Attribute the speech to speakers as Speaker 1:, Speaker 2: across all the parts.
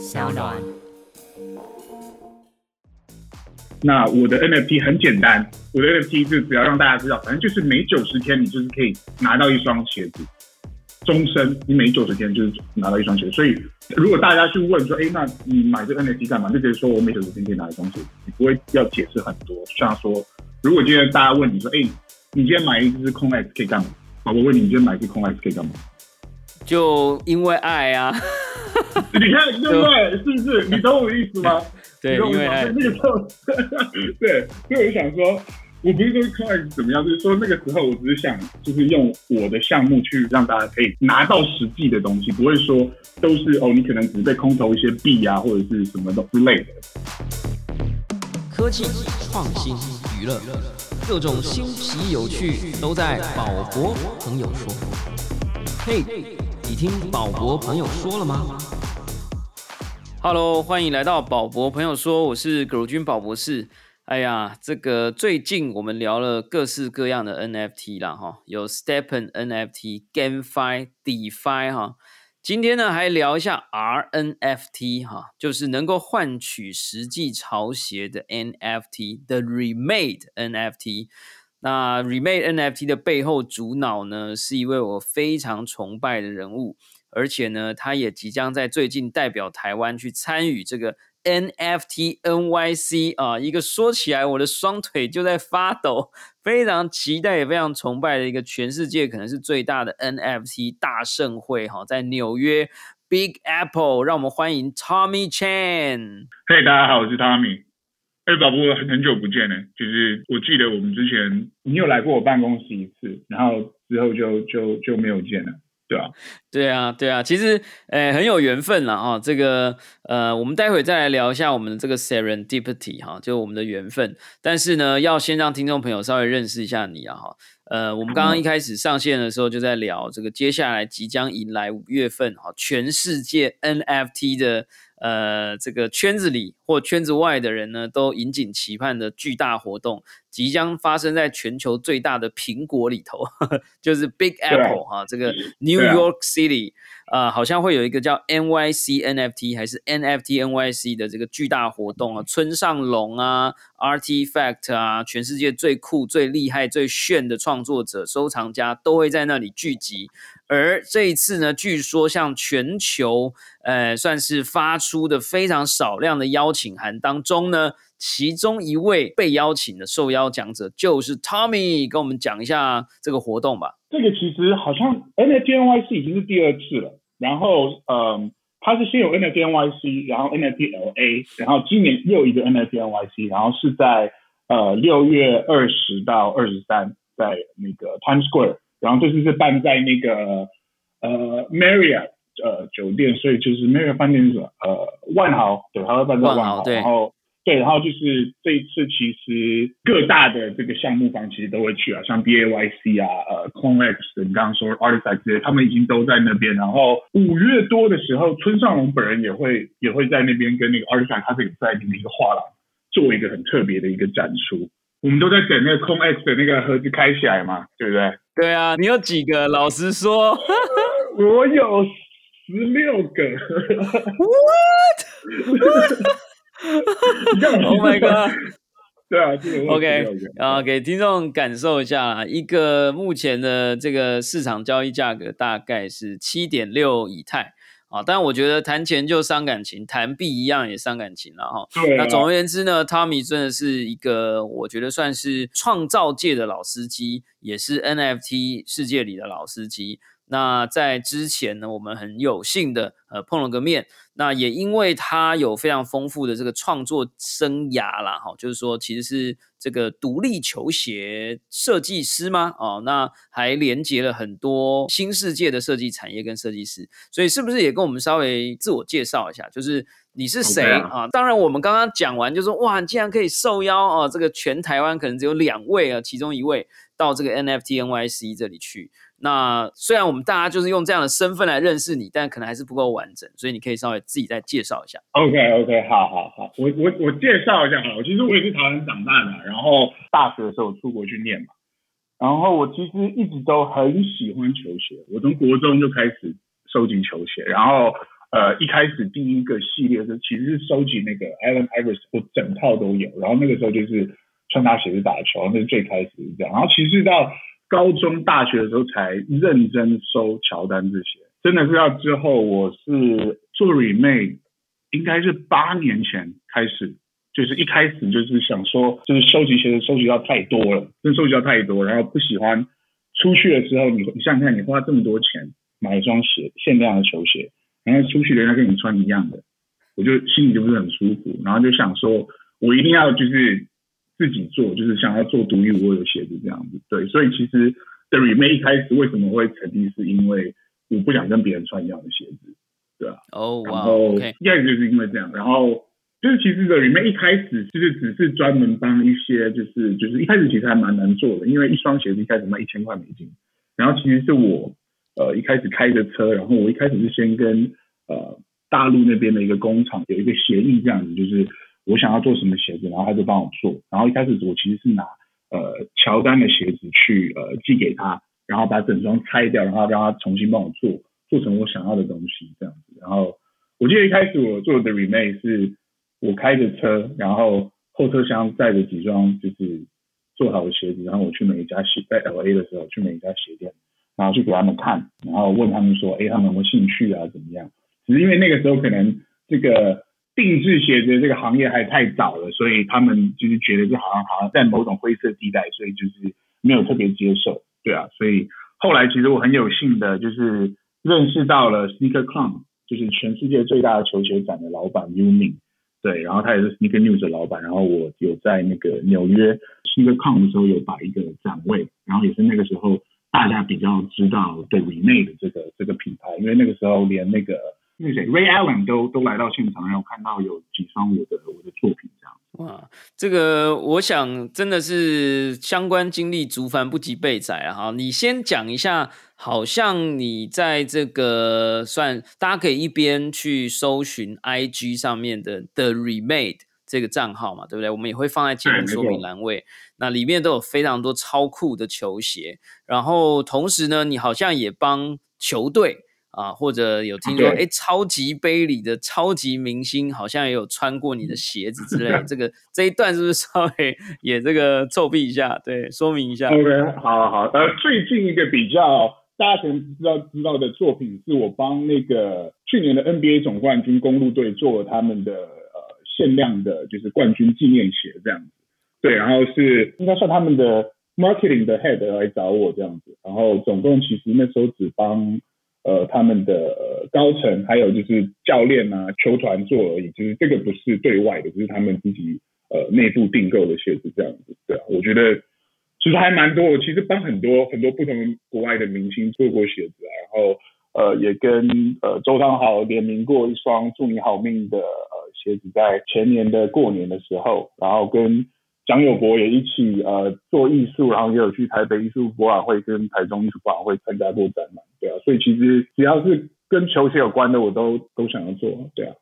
Speaker 1: 小暖。
Speaker 2: 那我的 NFT 很简单，我的 NFT 就只要让大家知道，反正就是每九十天你就是可以拿到一双鞋子，终身你每九十天就是拿到一双鞋子。所以如果大家去问说，哎，那你买这 NFT 干嘛？就直接说我每九十天可以拿一双鞋子，你不会要解释很多。像说，如果今天大家问你说，哎，你今天买一只空 X 可以干嘛？我问你，你今天买一只空 X 可以干嘛？
Speaker 3: 就因为爱啊！
Speaker 2: 你看对不对？是不是？你懂我的意思吗？
Speaker 3: 对，因为。
Speaker 2: 那个时候，对，所以我就想说，我不是说空 X 怎么样，就是说那个时候，我只是想，就是用我的项目去让大家可以拿到实际的东西，不会说都是哦，你可能只是被空投一些币啊，或者是什么的之类的。
Speaker 4: 科技创新娱乐，各种新奇有趣都在宝博朋友说。嘿，你听宝博朋友说了吗
Speaker 3: ？Hello，欢迎来到宝博朋友说，我是葛如君宝博士。哎呀，这个最近我们聊了各式各样的 NFT 啦，哈，有 Stepen NFT、GameFi、DeFi 哈。今天呢，还聊一下 RNFT 哈，就是能够换取实际潮鞋的 NFT 的 Remade NFT。那 Remade NFT 的背后主脑呢，是一位我非常崇拜的人物，而且呢，他也即将在最近代表台湾去参与这个 NFT NYC 啊，一个说起来我的双腿就在发抖，非常期待也非常崇拜的一个全世界可能是最大的 NFT 大盛会哈，在纽约 Big Apple，让我们欢迎 Tommy Chan。
Speaker 2: 嘿，大家好，我是 Tommy。哎，宝宝，很很久不见呢。就是我记得我们之前你有来过我办公室一次，然后之后就就就没有见了，对啊，
Speaker 3: 对啊，对啊。其实，呃，很有缘分了啊。这个，呃，我们待会再来聊一下我们的这个 serendipity 哈，就我们的缘分。但是呢，要先让听众朋友稍微认识一下你啊哈。呃，我们刚刚一开始上线的时候就在聊这个接下来即将迎来五月份哈，全世界 NFT 的。呃，这个圈子里或圈子外的人呢，都引颈期盼的巨大活动，即将发生在全球最大的苹果里头，就是 Big Apple 哈，这个 New York City 啊，好像会有一个叫 NYC NFT 还是 NFT NYC 的这个巨大活动啊，村上龙啊，Artifact 啊，全世界最酷、最厉害、最炫的创作者、收藏家都会在那里聚集。而这一次呢，据说像全球，呃，算是发出的非常少量的邀请请函当中呢，其中一位被邀请的受邀讲者就是 Tommy，跟我们讲一下这个活动吧。
Speaker 2: 这个其实好像 n f n y c 已经是第二次了，然后，嗯，它是先有 n f n y c 然后 n f l a 然后今年又一个 n f n y c 然后是在呃六月二十到二十三，在那个 Times Square。然后这次是办在那个呃 Marriott 呃酒店，所以就是 Marriott 饭店是？呃万豪，对，它会办在万豪。然后对，然后就是这一次其实各大的这个项目方其实都会去啊，像 B A Y C 啊，呃 Conex，你刚刚说 Artifact 这些，他们已经都在那边。然后五月多的时候，村上龙本人也会也会在那边跟那个 Artifact 他自己在里面一个画廊做一个很特别的一个展出。我们都在等那个 Conex 的那个盒子开起来嘛，对不对？
Speaker 3: 对啊，你有几个？老实说，
Speaker 2: 我有十六个。
Speaker 3: What？Oh my god！
Speaker 2: 对啊
Speaker 3: ，OK 啊，给听众感受一下，一个目前的这个市场交易价格大概是七点六以太。啊，但我觉得谈钱就伤感情，谈币一样也伤感情了哈。那总而言之呢，Tommy 真的是一个我觉得算是创造界的老司机，也是 NFT 世界里的老司机。那在之前呢，我们很有幸的呃碰了个面。那也因为他有非常丰富的这个创作生涯啦，哈，就是说其实是这个独立球鞋设计师吗？哦，那还连接了很多新世界的设计产业跟设计师，所以是不是也跟我们稍微自我介绍一下？就是你是谁啊？当然，我们刚刚讲完就说哇，你竟然可以受邀哦，这个全台湾可能只有两位啊，其中一位到这个 NFT NYC 这里去。那虽然我们大家就是用这样的身份来认识你，但可能还是不够完整，所以你可以稍微自己再介绍一下。
Speaker 2: OK OK，好好好，我我我介绍一下好，其实我也是台湾长大的，然后大学的时候出国去念嘛，然后我其实一直都很喜欢球鞋，我从国中就开始收集球鞋，然后呃一开始第一个系列是其实是收集那个 Allen Iverson，我整套都有。然后那个时候就是穿搭鞋子打球，那是最开始是这样。然后其实到高中、大学的时候才认真收乔丹这些，真的是要之后我是做 remake，应该是八年前开始。就是一开始就是想说，就是收集鞋子收集到太多了，真收集到太多，然后不喜欢出去的时候，你你想想看，你花这么多钱买一双鞋，限量的球鞋，然后出去人家跟你穿一样的，我就心里就不是很舒服，然后就想说，我一定要就是自己做，就是想要做独一无二的鞋子这样子。对，所以其实 The Remake 一开始为什么会成立，是因为我不想跟别人穿一样的鞋子，对啊？
Speaker 3: 哦，
Speaker 2: 然后一开始就是因为这样，然后。就是其实的里面一开始就是只是专门帮一些就是就是一开始其实还蛮难做的，因为一双鞋子一开始卖一千块美金，然后其实是我呃一开始开着车，然后我一开始是先跟呃大陆那边的一个工厂有一个协议这样子，就是我想要做什么鞋子，然后他就帮我做，然后一开始我其实是拿呃乔丹的鞋子去呃寄给他，然后把整双拆掉，然后让他重新帮我做做成我想要的东西这样子，然后我记得一开始我做的 remake 是。我开着车，然后后车厢载着几双就是做好的鞋子，然后我去每一家鞋在 L A 的时候去每一家鞋店，然后去给他们看，然后问他们说，哎，他们有没有兴趣啊？怎么样？只是因为那个时候可能这个定制鞋子这个行业还太早了，所以他们就是觉得这好像好像在某种灰色地带，所以就是没有特别接受，对啊。所以后来其实我很有幸的就是认识到了 Sneaker Club，就是全世界最大的球鞋展的老板 Umi。对，然后他也是 Sneaker News 的老板，然后我有在那个纽约 Sneaker Con 的时候有摆一个展位，然后也是那个时候大家比较知道的 Rene 的这个这个品牌，因为那个时候连那个那谁 Ray Allen 都都来到现场，然后看到有几双我的我的作品这样。
Speaker 3: 哇，这个我想真的是相关经历足凡不及备载啊！哈，你先讲一下。好像你在这个算，大家可以一边去搜寻 IG 上面的 The Remade 这个账号嘛，对不对？我们也会放在节目说明栏位，那里面都有非常多超酷的球鞋。然后同时呢，你好像也帮球队。啊，或者有听说，哎，超级杯里的超级明星好像也有穿过你的鞋子之类，这个这一段是不是稍微也这个臭屁一下？对，说明一下。
Speaker 2: OK，好好。呃，最近一个比较大家可能知道知道的作品，是我帮那个去年的 NBA 总冠军公路队做了他们的呃限量的，就是冠军纪念鞋这样子。对，然后是应该算他们的 marketing 的 head 来找我这样子，然后总共其实那时候只帮。呃，他们的高层还有就是教练啊、球团做而已，就是这个不是对外的，就是他们自己呃内部订购的鞋子这样子，对啊，我觉得其实还蛮多，我其实帮很多很多不同国外的明星做过鞋子啊，然后呃也跟呃周汤豪联名过一双祝你好命的呃鞋子，在前年的过年的时候，然后跟。蒋友柏也一起呃做艺术，然后也有去台北艺术博览会跟台中艺术博览会参加过展览，对啊，所以其实只要是跟球鞋有关的，我都都想要做，对啊。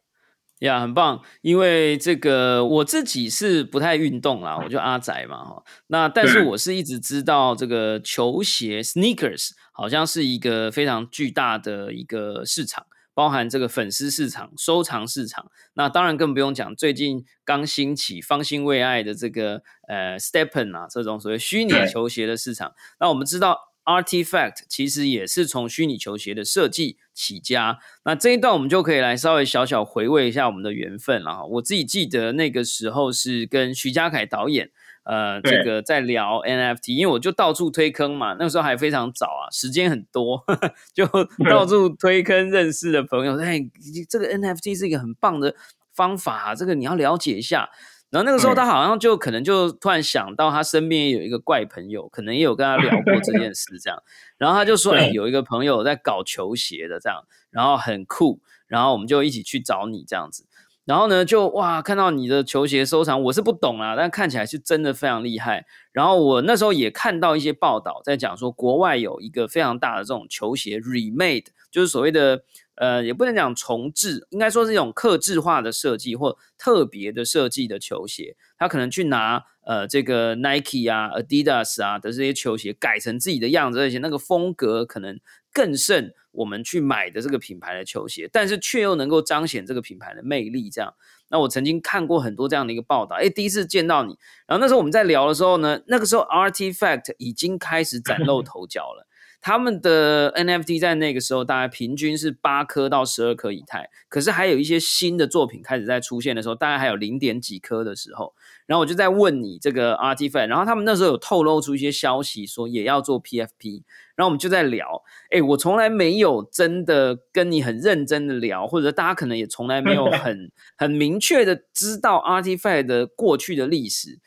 Speaker 3: 呀，很棒，因为这个我自己是不太运动啦，我就阿仔嘛哈。那但是我是一直知道这个球鞋 sneakers 好像是一个非常巨大的一个市场。包含这个粉丝市场、收藏市场，那当然更不用讲。最近刚兴起、方兴未艾的这个呃 Stepen 啊，这种所谓虚拟球鞋的市场。那我们知道，Artifact 其实也是从虚拟球鞋的设计起家。那这一段我们就可以来稍微小小回味一下我们的缘分了。我自己记得那个时候是跟徐嘉凯导演。呃，这个在聊 NFT，因为我就到处推坑嘛，那个时候还非常早啊，时间很多，就到处推坑认识的朋友，哎，这个 NFT 是一个很棒的方法，这个你要了解一下。然后那个时候他好像就可能就突然想到他身边有一个怪朋友，可能也有跟他聊过这件事，这样，然后他就说，哎，有一个朋友在搞球鞋的这样，然后很酷，然后我们就一起去找你这样子。然后呢，就哇，看到你的球鞋收藏，我是不懂啊，但看起来是真的非常厉害。然后我那时候也看到一些报道，在讲说国外有一个非常大的这种球鞋 remade，就是所谓的呃，也不能讲重置，应该说是一种克制化的设计或特别的设计的球鞋。他可能去拿呃这个 Nike 啊、Adidas 啊的这些球鞋改成自己的样子，而且那个风格可能更胜我们去买的这个品牌的球鞋，但是却又能够彰显这个品牌的魅力。这样，那我曾经看过很多这样的一个报道。哎，第一次见到你，然后那时候我们在聊的时候呢，那个时候 Artifact 已经开始崭露头角了。他们的 NFT 在那个时候大概平均是八颗到十二颗以太，可是还有一些新的作品开始在出现的时候，大概还有零点几颗的时候，然后我就在问你这个 Artifact，然后他们那时候有透露出一些消息，说也要做 PFP，然后我们就在聊，哎，我从来没有真的跟你很认真的聊，或者大家可能也从来没有很 很明确的知道 Artifact 的过去的历史。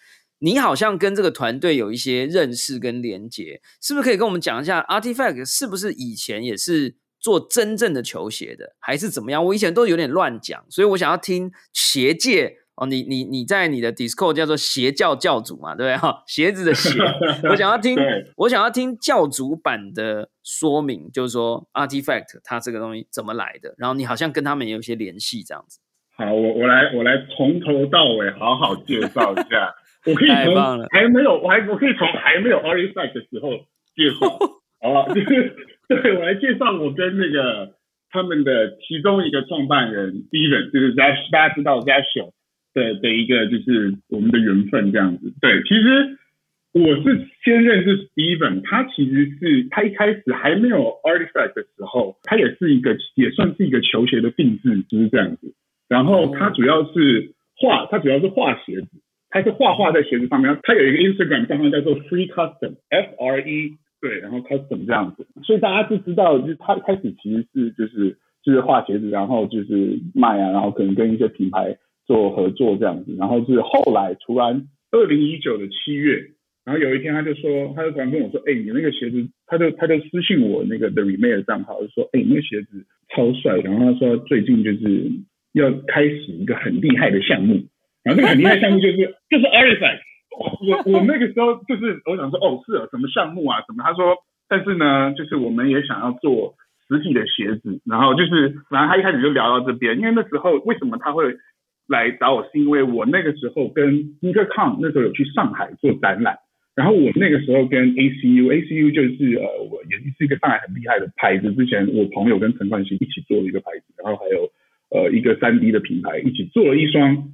Speaker 3: 你好像跟这个团队有一些认识跟连接，是不是可以跟我们讲一下？Artifact 是不是以前也是做真正的球鞋的，还是怎么样？我以前都有点乱讲，所以我想要听鞋界哦，你你你在你的 Discord 叫做鞋教教主嘛，对不对？哈，鞋子的鞋，我想要听，我想要听教主版的说明，就是说 Artifact 它这个东西怎么来的，然后你好像跟他们也有一些联系，这样子。
Speaker 2: 好，我我来我来从头到尾好好介绍一下。我可以从还没有，我还我可以从还没有 Artifact 的时候介绍，好 吧？就是对我来介绍我跟那个他们的其中一个创办人 Steven，就是大家大家知道 z a s h 的的一个就是我们的缘分这样子。对，其实我是先认识 Steven，他其实是他一开始还没有 Artifact 的时候，他也是一个也算是一个球鞋的定制师这样子。然后他主要是画，他主要是画鞋子。他是画画在鞋子上面，他有一个 Instagram 账号叫做 Free Custom，F R E 对，然后 Custom 这样子，所以大家就知道，就是他开始其实是就是就是画鞋子，然后就是卖啊，然后可能跟一些品牌做合作这样子，然后是后来突然二零一九的七月，然后有一天他就说，他就突然跟我说，哎，你那个鞋子，他就他就私信我那个 The Remain 账号，就说，哎，你那个鞋子超帅，然后他说最近就是要开始一个很厉害的项目。然后那个很厉害项目就是 就是 Artifact，我我那个时候就是我想说哦是啊什么项目啊什么？他说但是呢就是我们也想要做实体的鞋子，然后就是反正他一开始就聊到这边，因为那时候为什么他会来找我是因为我那个时候跟 n i k Con 那时候有去上海做展览，然后我那个时候跟 ACU ACU 就是呃我也是一个上海很厉害的牌子，之前我朋友跟陈冠希一起做了一个牌子，然后还有呃一个三 D 的品牌一起做了一双。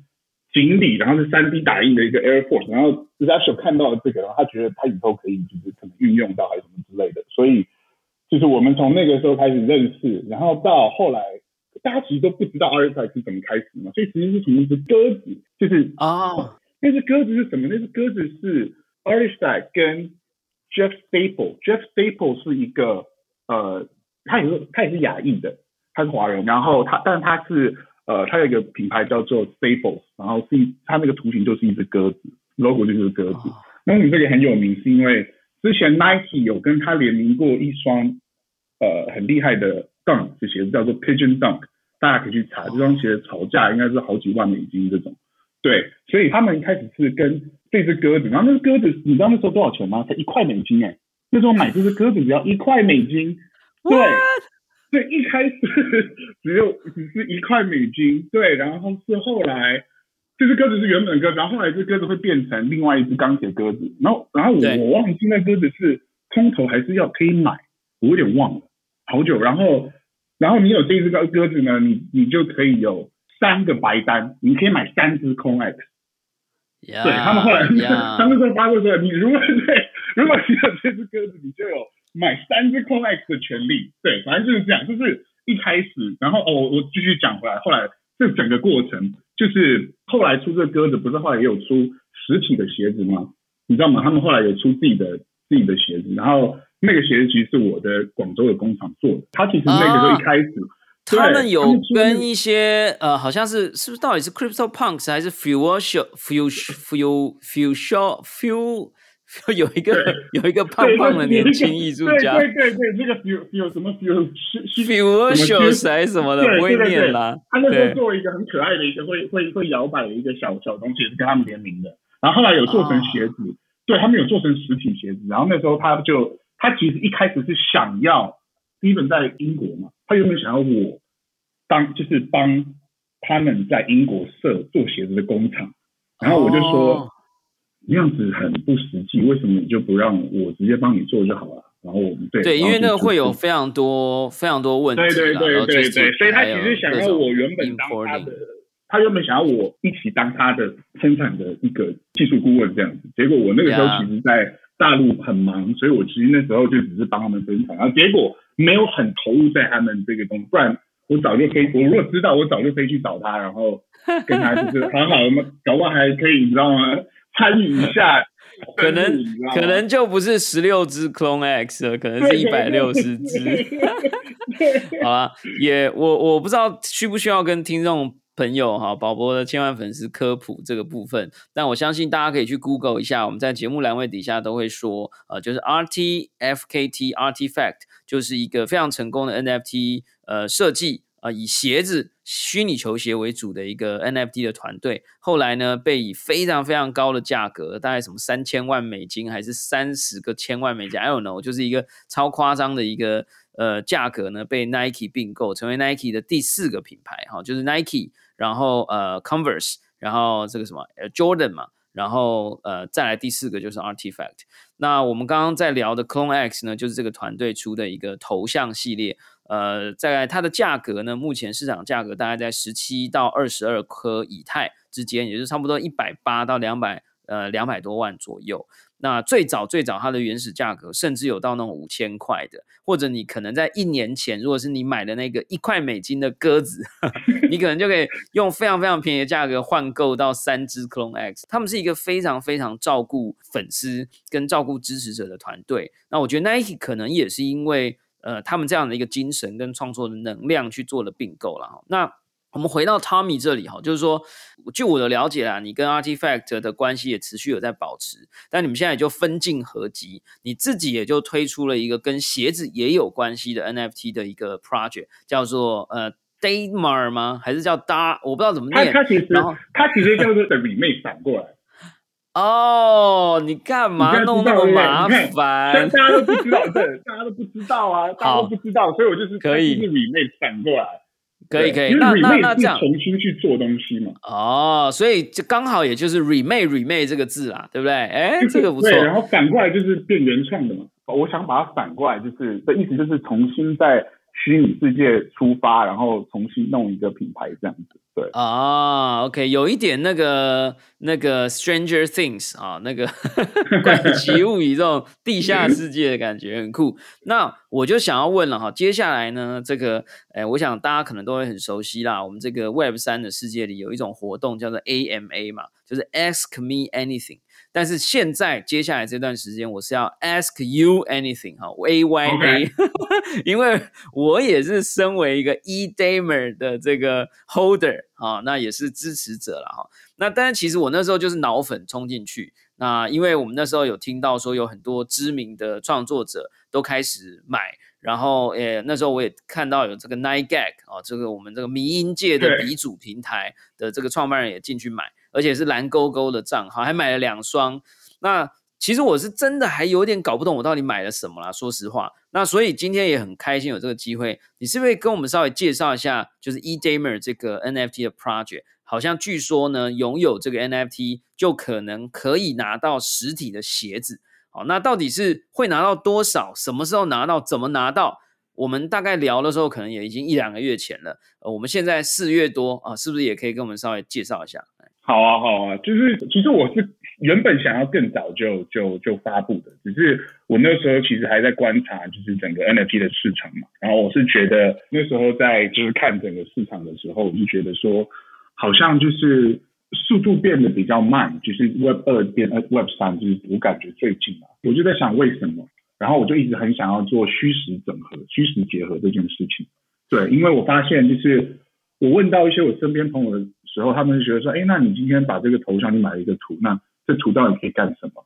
Speaker 2: 锦鲤，然后是三 D 打印的一个 Air Force，然后 z a s h 看到了这个，然后他觉得他以后可以就是可能运用到还是什么之类的，所以就是我们从那个时候开始认识，然后到后来大家其实都不知道 a r t i f a c t 是怎么开始嘛，所以其实是从一只鸽子，就是啊，那只鸽子是什么？那只鸽子是 a r t i f a c t 跟 Jeff Staple，Jeff Staple 是一个呃，他也是他也是亚裔的，他是华人，然后他但是他是。呃，它有一个品牌叫做 Staples，然后是它那个图形就是一只鸽子，logo 就是鸽子。那你这个很有名，是因为之前 Nike 有跟它联名过一双呃很厉害的 Dunk 的鞋子，叫做 Pigeon Dunk，大家可以去查这双鞋的炒价应该是好几万美金这种。对，所以他们一开始是跟这只鸽子，然后那只鸽子你知道那时候多少钱吗？才一块美金哎，那时候买这只鸽子只要一块美金，对。对，一开始只有只是一块美金，对，然后是后来这只鸽子是原本鸽子，然后后来这鸽子会变成另外一只钢铁鸽子，然后然后我我忘记那鸽子是空投还是要可以买，我有点忘了，好久，然后然后你有这只鸽鸽子呢，你你就可以有三个白单，你可以买三只空 X，对他们后来他们说发过说，你如果对如果你有这只鸽子，你就有。买三只空 X 的权利，对，反正就是这样，就是一开始，然后哦，我继续讲回来，后来这整个过程，就是后来出这鸽子，不是后来也有出实体的鞋子吗？你知道吗？他们后来有出自己的自己的鞋子，然后那个鞋子其实是我的广州的工厂做的，他其实那个时候一开始，
Speaker 3: 他们有跟一些呃，好像是是不是到底是 Crypto Punks 还是 Fusion Fusion Fusion Fusion 有一个 有一个胖胖的年轻艺术家，
Speaker 2: 对对对，那个有有什么有
Speaker 3: 是是 Fusion 还是什么的，不会念啦。
Speaker 2: 他那时候做一个很可爱的一个会会会摇摆的一个小小东西，是跟他们联名的。然后后来有做成鞋子，对他们有做成实体鞋子。然后那时候他就他其实一开始是想要，基本在英国嘛，他原本想要我当就是帮他们在英国设做鞋子的工厂？然后我就说。那样子很不实际，为什么你就不让我直接帮你做就好了？然后我们对
Speaker 3: 对，因为那个会有
Speaker 2: 非
Speaker 3: 非常多非常多问题，
Speaker 2: 对对对对对，所以他其实想要我原本当他的，他原本想要我一起当他的生产的一个技术顾问这样子。结果我那个时候其实在大陆很忙，所以我其实那时候就只是帮他们生产，然后结果没有很投入在他们这个东西，不然我早就可以，我如果知道，我早就可以去找他，然后跟他就是 好好的，搞不好还可以，你知道吗？参与一下，
Speaker 3: 可能可能就不是十六只 Clone X 了，可能是一百六十只。好了，也我我不知道需不需要跟听众朋友哈，宝博的千万粉丝科普这个部分，但我相信大家可以去 Google 一下，我们在节目栏位底下都会说，呃，就是 RTFKT Artifact 就是一个非常成功的 NFT 呃设计。呃，以鞋子、虚拟球鞋为主的一个 NFT 的团队，后来呢，被以非常非常高的价格，大概什么三千万美金，还是三十个千万美金，I don't know，就是一个超夸张的一个呃价格呢，被 Nike 并购，成为 Nike 的第四个品牌，哈，就是 Nike，然后呃 Converse，然后这个什么 Jordan 嘛，然后呃再来第四个就是 Artifact。那我们刚刚在聊的 Clone X 呢，就是这个团队出的一个头像系列。呃，在它的价格呢，目前市场价格大概在十七到二十二颗以太之间，也就是差不多一百八到两百呃两百多万左右。那最早最早它的原始价格甚至有到那种五千块的，或者你可能在一年前，如果是你买的那个一块美金的鸽子，你可能就可以用非常非常便宜的价格换购到三只 Clone X。他们是一个非常非常照顾粉丝跟照顾支持者的团队。那我觉得 Nike 可能也是因为呃他们这样的一个精神跟创作的能量去做了并购了哈。那我们回到 Tommy 这里哈，就是说，据我的了解啦，你跟 Artifact 的关系也持续有在保持，但你们现在也就分进合集，你自己也就推出了一个跟鞋子也有关系的 NFT 的一个 project，叫做呃 Daymar 吗？还是叫 Dar？我不知道怎么念。
Speaker 2: 他他其实
Speaker 3: 然后
Speaker 2: 他其实叫做 the remake 反过来，
Speaker 3: 哦，你干嘛弄那么麻烦
Speaker 2: 但？大家都不知道，对，大家都不知道啊，大家都不知道，所以我就是
Speaker 3: 可以
Speaker 2: remake 反过来，
Speaker 3: 可以可以，那那那这样
Speaker 2: 重新去做东西嘛，
Speaker 3: 哦，所以就刚好也就是 remake remake 这个字啦，对不对？哎，这个不错
Speaker 2: 对，。然后反过来就是变原创的嘛。我想把它反过来，就是的意思就是重新在虚拟世界出发，然后重新弄一个品牌这样子。对，
Speaker 3: 啊，OK，有一点那个那个 Stranger Things 啊，那个 怪奇物语这种地下世界的感觉很酷。那我就想要问了哈，接下来呢，这个，哎，我想大家可能都会很熟悉啦。我们这个 Web 三的世界里有一种活动叫做 AMA 嘛，就是 Ask Me Anything。但是现在接下来这段时间，我是要 ask you anything 哈，A Y A，因为我也是身为一个 E Damer 的这个 holder 啊，那也是支持者了哈。那但是其实我那时候就是脑粉冲进去，那因为我们那时候有听到说有很多知名的创作者都开始买。然后，诶，那时候我也看到有这个 Nine Gag 啊，这个我们这个迷音界的鼻祖平台的这个创办人也进去买，而且是蓝勾勾的账号，还买了两双。那其实我是真的还有点搞不懂我到底买了什么啦，说实话。那所以今天也很开心有这个机会，你是不是跟我们稍微介绍一下，就是 E Damer 这个 NFT 的 project？好像据说呢，拥有这个 NFT 就可能可以拿到实体的鞋子。好，那到底是会拿到多少？什么时候拿到？怎么拿到？我们大概聊的时候，可能也已经一两个月前了。呃，我们现在四月多啊，是不是也可以跟我们稍微介绍一下？
Speaker 2: 好啊，好啊，就是其实我是原本想要更早就就就发布的，只是我那时候其实还在观察，就是整个 NFT 的市场嘛。然后我是觉得那时候在就是看整个市场的时候，我就觉得说，好像就是速度变得比较慢，就是 Web 二变 Web 三，就是我感觉最近啊，我就在想为什么，然后我就一直很想要做虚实整合、虚实结合这件事情。对，因为我发现就是我问到一些我身边朋友的时候，他们就觉得说，哎，那你今天把这个头像你买了一个图，那这图到底可以干什么？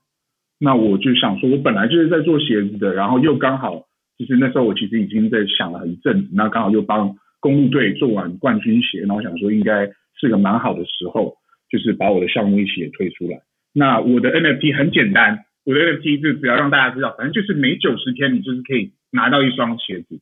Speaker 2: 那我就想说，我本来就是在做鞋子的，然后又刚好就是那时候我其实已经在想了一阵子，那刚好又帮公路队做完冠军鞋，然后想说应该是个蛮好的时候，就是把我的项目一起也推出来。那我的 NFT 很简单，我的 NFT 就只要让大家知道，反正就是每九十天你就是可以拿到一双鞋子，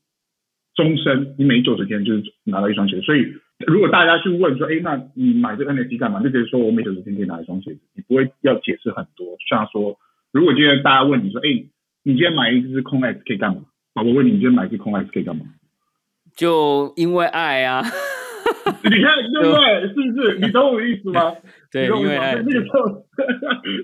Speaker 2: 终身你每九十天就是拿到一双鞋子。所以如果大家去问说，哎，那你买这个 NFT 干嘛？就可以说我每九十天可以拿一双鞋子，你不会要解释很多。像说，如果今天大家问你说，哎，你今天买一只空 X 可以干嘛？宝宝问你，你今天买一只空 X 可以干嘛？
Speaker 3: 就因为爱啊，
Speaker 2: 你看对不对？是不是？你懂我的意思吗？
Speaker 3: 对，因为？
Speaker 2: 那个时候，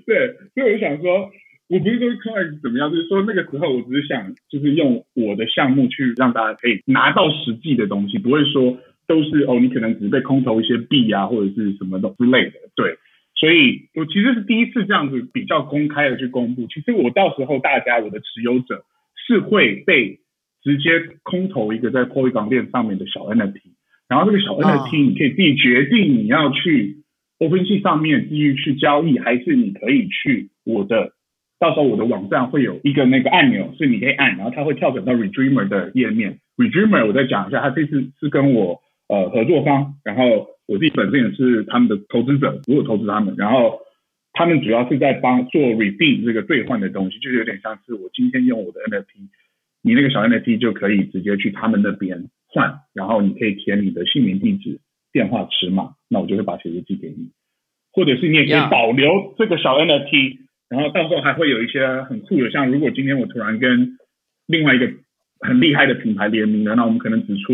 Speaker 2: 对，所以我就想说，我不是说空 X 怎么样，就是说那个时候我只是想，就是用我的项目去让大家可以拿到实际的东西，不会说都是哦，你可能只是被空投一些币啊，或者是什么的之类的，对。所以我其实是第一次这样子比较公开的去公布。其实我到时候大家我的持有者是会被直接空投一个在 Polygon 链上面的小 NFT，然后这个小 NFT 你可以自己决定你要去 OpenSea 上面继续去交易，还是你可以去我的，到时候我的网站会有一个那个按钮是你可以按，然后它会跳转到 Redreamer 的页面。Redreamer 我再讲一下，它这次是跟我呃合作方，然后我自己本身也是他们的投资者，我有投资他们，然后他们主要是在帮做 redeem 这个兑换的东西，就是有点像是我今天用我的 NFT，你那个小 NFT 就可以直接去他们那边换，然后你可以填你的姓名、地址、电话、尺码，那我就会把鞋子寄给你，或者是你也可以保留这个小 NFT，然后到时候还会有一些很酷的，像如果今天我突然跟另外一个很厉害的品牌联名的，那我们可能只出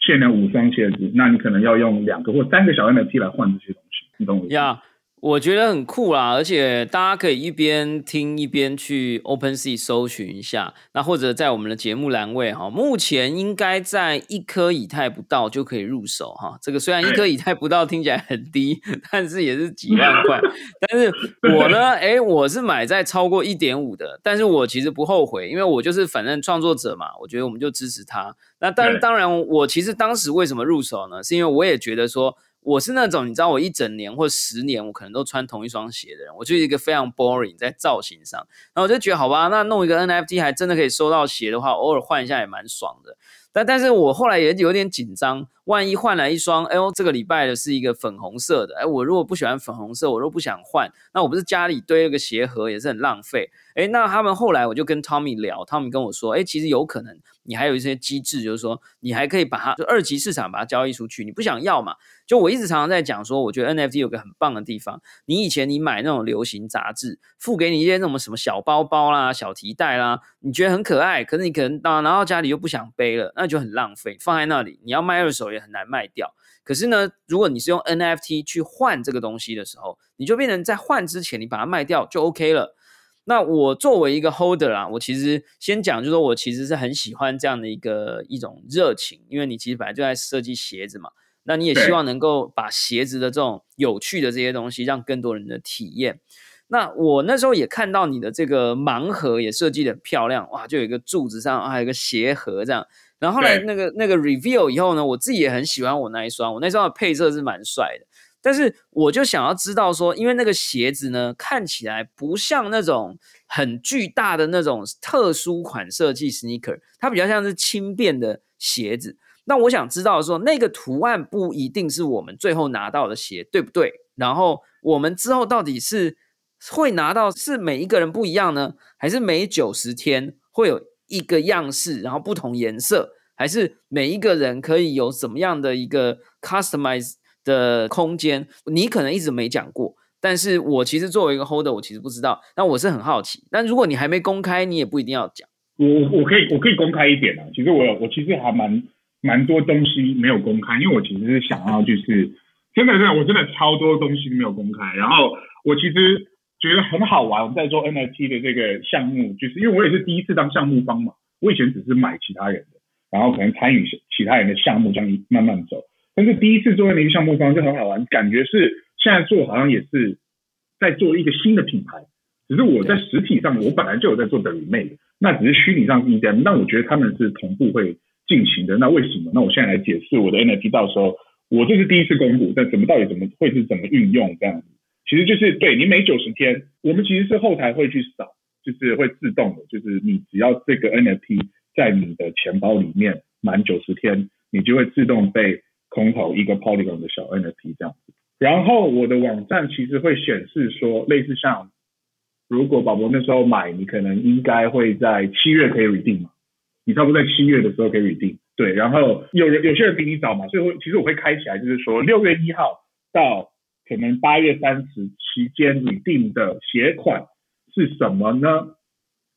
Speaker 2: 限量五双鞋子，那你可能要用两个或三个小 NFT 来换这些东西，你懂我意思吗？
Speaker 3: 我觉得很酷啦，而且大家可以一边听一边去 OpenSea 搜寻一下，那或者在我们的节目栏位哈，目前应该在一颗以太不到就可以入手哈。这个虽然一颗以太不到听起来很低，但是也是几万块。但是我呢，诶，我是买在超过一点五的，但是我其实不后悔，因为我就是反正创作者嘛，我觉得我们就支持他。那当
Speaker 2: 对
Speaker 3: 当然，我其实当时为什么入手呢？是因为我也觉得说。我是那种你知道，我一整年或十年，我可能都穿同一双鞋的人，我就是一个非常 boring 在造型上。然后我就觉得，好吧，那弄一个 NFT 还真的可以收到鞋的话，偶尔换一下也蛮爽的。但但是我后来也有点紧张，万一换来一双，哎呦，这个礼拜的是一个粉红色的，哎，我如果不喜欢粉红色，我都不想换，那我不是家里堆了个鞋盒，也是很浪费。哎，那他们后来我就跟 Tommy 聊，Tommy 跟我说，哎，其实有可能你还有一些机制，就是说你还可以把它就二级市场把它交易出去，你不想要嘛？就我一直常常在讲说，我觉得 NFT 有个很棒的地方，你以前你买那种流行杂志，付给你一些那种什么小包包啦、小提袋啦，你觉得很可爱，可是你可能到拿到家里又不想背了，那就很浪费，放在那里你要卖二手也很难卖掉。可是呢，如果你是用 NFT 去换这个东西的时候，你就变成在换之前你把它卖掉就 OK 了。那我作为一个 holder 啊，我其实先讲，就是说我其实是很喜欢这样的一个一种热情，因为你其实本来就在设计鞋子嘛，那你也希望能够把鞋子的这种有趣的这些东西，让更多人的体验。那我那时候也看到你的这个盲盒也设计的很漂亮，哇，就有一个柱子上还有一个鞋盒这样。然后后来那个那个 reveal 以后呢，我自己也很喜欢我那一双，我那双的配色是蛮帅的。但是我就想要知道说，因为那个鞋子呢，看起来不像那种很巨大的那种特殊款设计 sneaker，它比较像是轻便的鞋子。那我想知道说，那个图案不一定是我们最后拿到的鞋，对不对？然后我们之后到底是会拿到是每一个人不一样呢，还是每九十天会有一个样式，然后不同颜色，还是每一个人可以有怎么样的一个 customize 的空间？你可能一直没讲过。但是我其实作为一个 holder，我其实不知道，那我是很好奇。但如果你还没公开，你也不一定要讲。
Speaker 2: 我我可以我可以公开一点啊，其实我我其实还蛮蛮多东西没有公开，因为我其实是想要就是真的真的我真的超多东西没有公开，然后我其实觉得很好玩，我们在做 NFT 的这个项目，就是因为我也是第一次当项目方嘛，我以前只是买其他人的，然后可能参与其他人的项目这样慢慢走，但是第一次做那个项目方就很好玩，感觉是现在做好像也是在做一个新的品牌。只是我在实体上，我本来就有在做 the remake，那只是虚拟上是一点。那我觉得他们是同步会进行的。那为什么？那我现在来解释我的 NFT，到时候我这是第一次公布，但怎么到底怎么会是怎么运用这样子？其实就是对你每九十天，我们其实是后台会去扫，就是会自动的，就是你只要这个 NFT 在你的钱包里面满九十天，你就会自动被空投一个 Polygon 的小 NFT 这样子。然后我的网站其实会显示说，类似像。如果宝宝那时候买，你可能应该会在七月可以 redeem 嘛？你差不多在七月的时候可以 redeem。对，然后有人有些人比你早嘛，所以会其实我会开起来，就是说六月一号到可能八月三十期间 redeem 的鞋款是什么呢？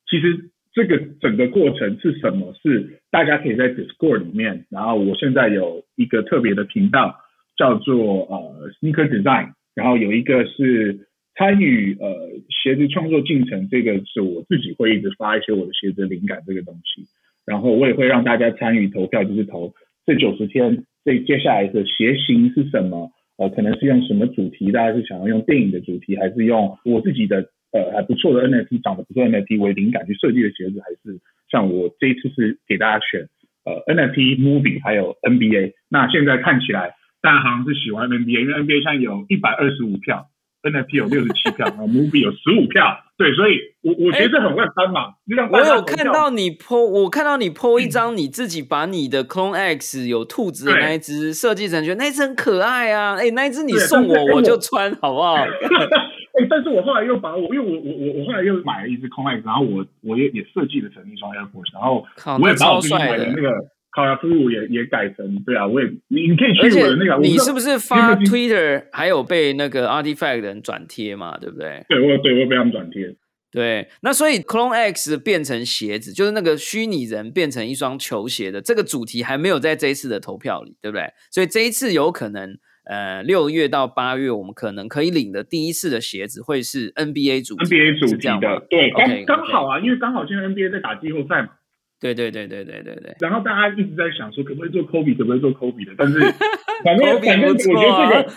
Speaker 2: 其实这个整个过程是什么？是大家可以在 Discord 里面，然后我现在有一个特别的频道叫做呃 Sneaker Design，然后有一个是参与呃鞋子创作进程，这个是我自己会一直发一些我的鞋子灵感这个东西，然后我也会让大家参与投票，就是投这九十天这接下来的鞋型是什么？呃，可能是用什么主题？大家是想要用电影的主题，还是用我自己的呃还不错的 NFT 长得不错 NFT 为灵感去设计的鞋子？还是像我这一次是给大家选呃 NFT movie 还有 NBA。那现在看起来大家好像是喜欢 NBA，因为 NBA 现在有一百二十五票，NFT 有六十七票，然后 movie 有十五票。对，所以我我觉得很会翻嘛。
Speaker 3: 我有看到你 po，我看到你 po 一张你自己把你的 Clone X 有兔子的那一只设计成，觉得那只很可爱啊。哎，那一只你送我，我就穿好不好？
Speaker 2: 哎，但是我后来又把我，因为我我我我后来又买了一只 Clone X，然后我我也也设计了成一双 Air Force，然后我也把我自己买的那个 Colorful 也也改成，对啊，我也你你可以去我的那个，
Speaker 3: 你是不是发 Twitter 还有被那个 Artifact 的人转贴嘛？对不对？
Speaker 2: 对，我对我被他们转贴。
Speaker 3: 对，那所以 Clone X 变成鞋子，就是那个虚拟人变成一双球鞋的这个主题还没有在这一次的投票里，对不对？所以这一次有可能，呃，六月到八月我们可能可以领的第一次的鞋子会是 NBA 主
Speaker 2: NBA 主题的，对，刚刚好啊，因为刚好现在 NBA 在打季后赛嘛。
Speaker 3: 对对对对对对对。
Speaker 2: 然后大家一直在想说，可不可以做 Kobe，可不可以做 Kobe 的？但是 反正反正我觉得这个。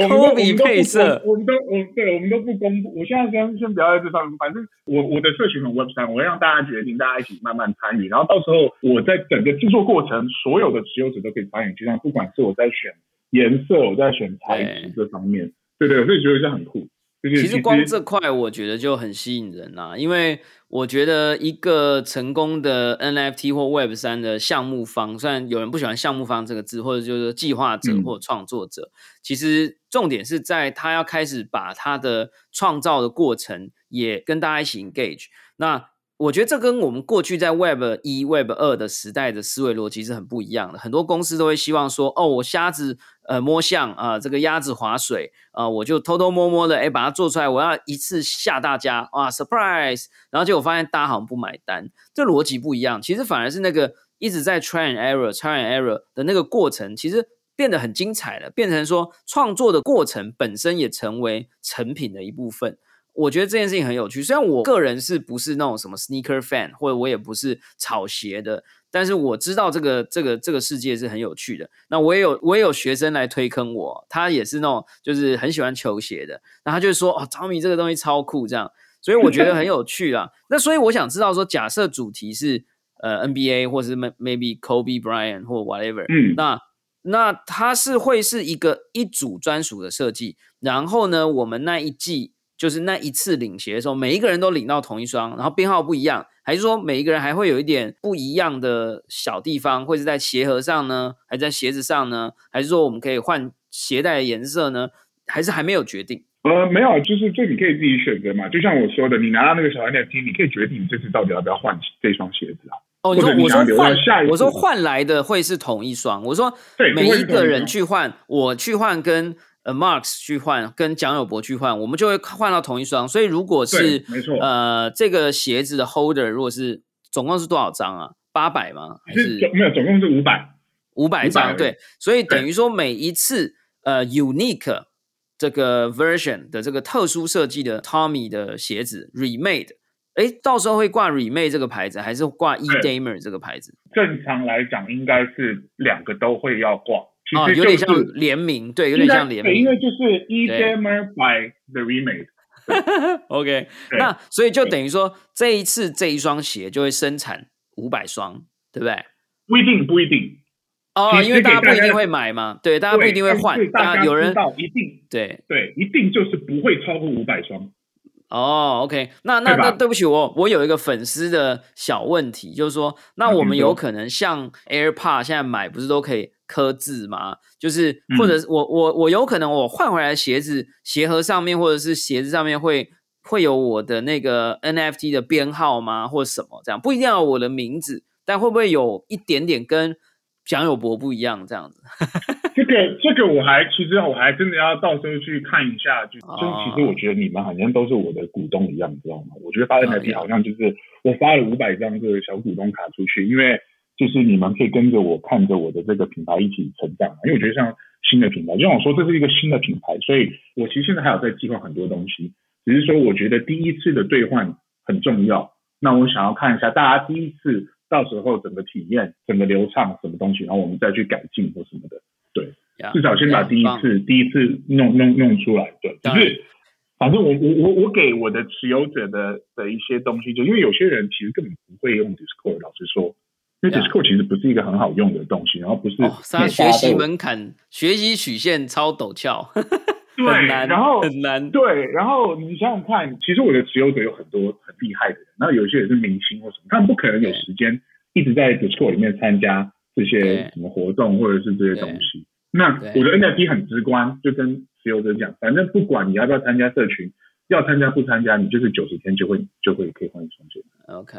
Speaker 2: 我们都比配色，我们都我对，我们都不公布。我现在先先不要在这上面，反正我我的社群很 Web 三，我会让大家决定，大家一起慢慢参与。然后到时候我在整个制作过程，所有的持有者都可以参与，就像不管是我在选颜色，我在选材质这方面，对对，所以觉得这很酷。
Speaker 3: 其实光这块我觉得就很吸引人啦，因为我觉得一个成功的 NFT 或 Web 三的项目方，虽然有人不喜欢项目方这个字，或者就是计划者或创作者，其实重点是在他要开始把他的创造的过程也跟大家一起 engage。那我觉得这跟我们过去在 Web 一、Web 二的时代的思维逻辑是很不一样的。很多公司都会希望说，哦，我瞎子。呃，摸象啊，这个鸭子划水啊，我就偷偷摸摸的，哎，把它做出来，我要一次吓大家哇，surprise！然后结果发现大家好像不买单，这逻辑不一样。其实反而是那个一直在 try and error，try and error 的那个过程，其实变得很精彩了，变成说创作的过程本身也成为成品的一部分。我觉得这件事情很有趣。虽然我个人是不是那种什么 sneaker fan，或者我也不是炒鞋的。但是我知道这个这个这个世界是很有趣的。那我也有我也有学生来推坑我，他也是那种就是很喜欢球鞋的。那他就说哦，汤米这个东西超酷，这样，所以我觉得很有趣啊。那所以我想知道说，假设主题是呃 NBA 或者是 maybe Kobe Bryant 或 whatever，嗯，那那它是会是一个一组专属的设计。然后呢，我们那一季就是那一次领鞋的时候，每一个人都领到同一双，然后编号不一样。还是说每一个人还会有一点不一样的小地方，会是在鞋盒上呢，还是在鞋子上呢？还是说我们可以换鞋带的颜色呢？还是还没有决定？
Speaker 2: 呃，没有，就是这你可以自己选择嘛。就像我说的，你拿到那个小 NFT，你可以决定你这次到底要不要换这双鞋子啊。
Speaker 3: 哦，
Speaker 2: 你
Speaker 3: 说我说换，
Speaker 2: 下
Speaker 3: 我说换来的会是同一双。我说每一个人去换，我去换跟。呃，Marks 去换跟蒋友柏去换，我们就会换到同一双。所以如果是
Speaker 2: 没错，
Speaker 3: 呃，这个鞋子的 Holder 如果是总共是多少张啊？八百吗？还是
Speaker 2: 没有，总共是五百，
Speaker 3: 五百张。对，所以等于说每一次呃 Unique 这个 Version 的这个特殊设计的 Tommy 的鞋子 Remade，哎，到时候会挂 Remade 这个牌子，还是挂 E Damer 这个牌子？
Speaker 2: 正常来讲，应该是两个都会要挂。
Speaker 3: 啊，有点像联名，对，有点像联名，
Speaker 2: 因为就是 E Damer by the Remade。
Speaker 3: OK，那所以就等于说，这一次这一双鞋就会生产五百双，对不对？
Speaker 2: 不一定，不一定。
Speaker 3: 哦，因为大家不一定会买嘛，对，大家不一定会换，大
Speaker 2: 家
Speaker 3: 有人
Speaker 2: 一定
Speaker 3: 对
Speaker 2: 对，一定就是不会超过五百双。
Speaker 3: 哦，OK，那那那对不起，我我有一个粉丝的小问题，就是说，那我们有可能像 AirPod 现在买不是都可以？刻字吗？就是或者我我我有可能我换回来鞋子鞋盒上面或者是鞋子上面会会有我的那个 NFT 的编号吗？或者什么这样不一定要我的名字，但会不会有一点点跟蒋友博不一样这样子？
Speaker 2: 这个这个我还其实我还真的要到时候去看一下，就
Speaker 3: 哦
Speaker 2: 就是其实我觉得你们好像都是我的股东一样，你知道吗？我觉得发
Speaker 3: 哦
Speaker 2: NFT 好像就是我发了五百张这个小股东卡出去，因为就是你们可以跟着我看着我的这个品牌一起成长嘛。因为我觉得像新的品牌，就像我说这是一个新的品牌，所以我其实现在还有在计划很多东西，只是说我觉得第一次的兑换很重要。那我想要看一下大家第一次到时候整个体验、整个流畅什么东西，然后我们再去改进或什么的。对，
Speaker 3: 呀
Speaker 2: 至少先把第一
Speaker 3: 呀
Speaker 2: 次第一次弄弄弄出来。对，只是反正我我我我给我的持有者的的一些东西，就因为有些人其实根本不会用 Discord，老实说，因为
Speaker 3: 呀
Speaker 2: Discord 其实不是一个很好用的东西，然后不是
Speaker 3: 哦，学习门槛、学习曲线超陡峭，
Speaker 2: 对
Speaker 3: 很难，
Speaker 2: 然后
Speaker 3: 很难。
Speaker 2: 对，然后你想想看，其实我的持有者有很多很厉害的人，然后有些也是明星或什么，他们不可能有
Speaker 3: 对
Speaker 2: 时间一直在 Discord 里面参加这些什么活动或者是这些东西。那
Speaker 3: 对
Speaker 2: 我的 NFT 很直观，就跟持有者讲，反正不管你要不要参加社群，要参加不参加，你就是九十天就会就会可以换重建。
Speaker 3: OK，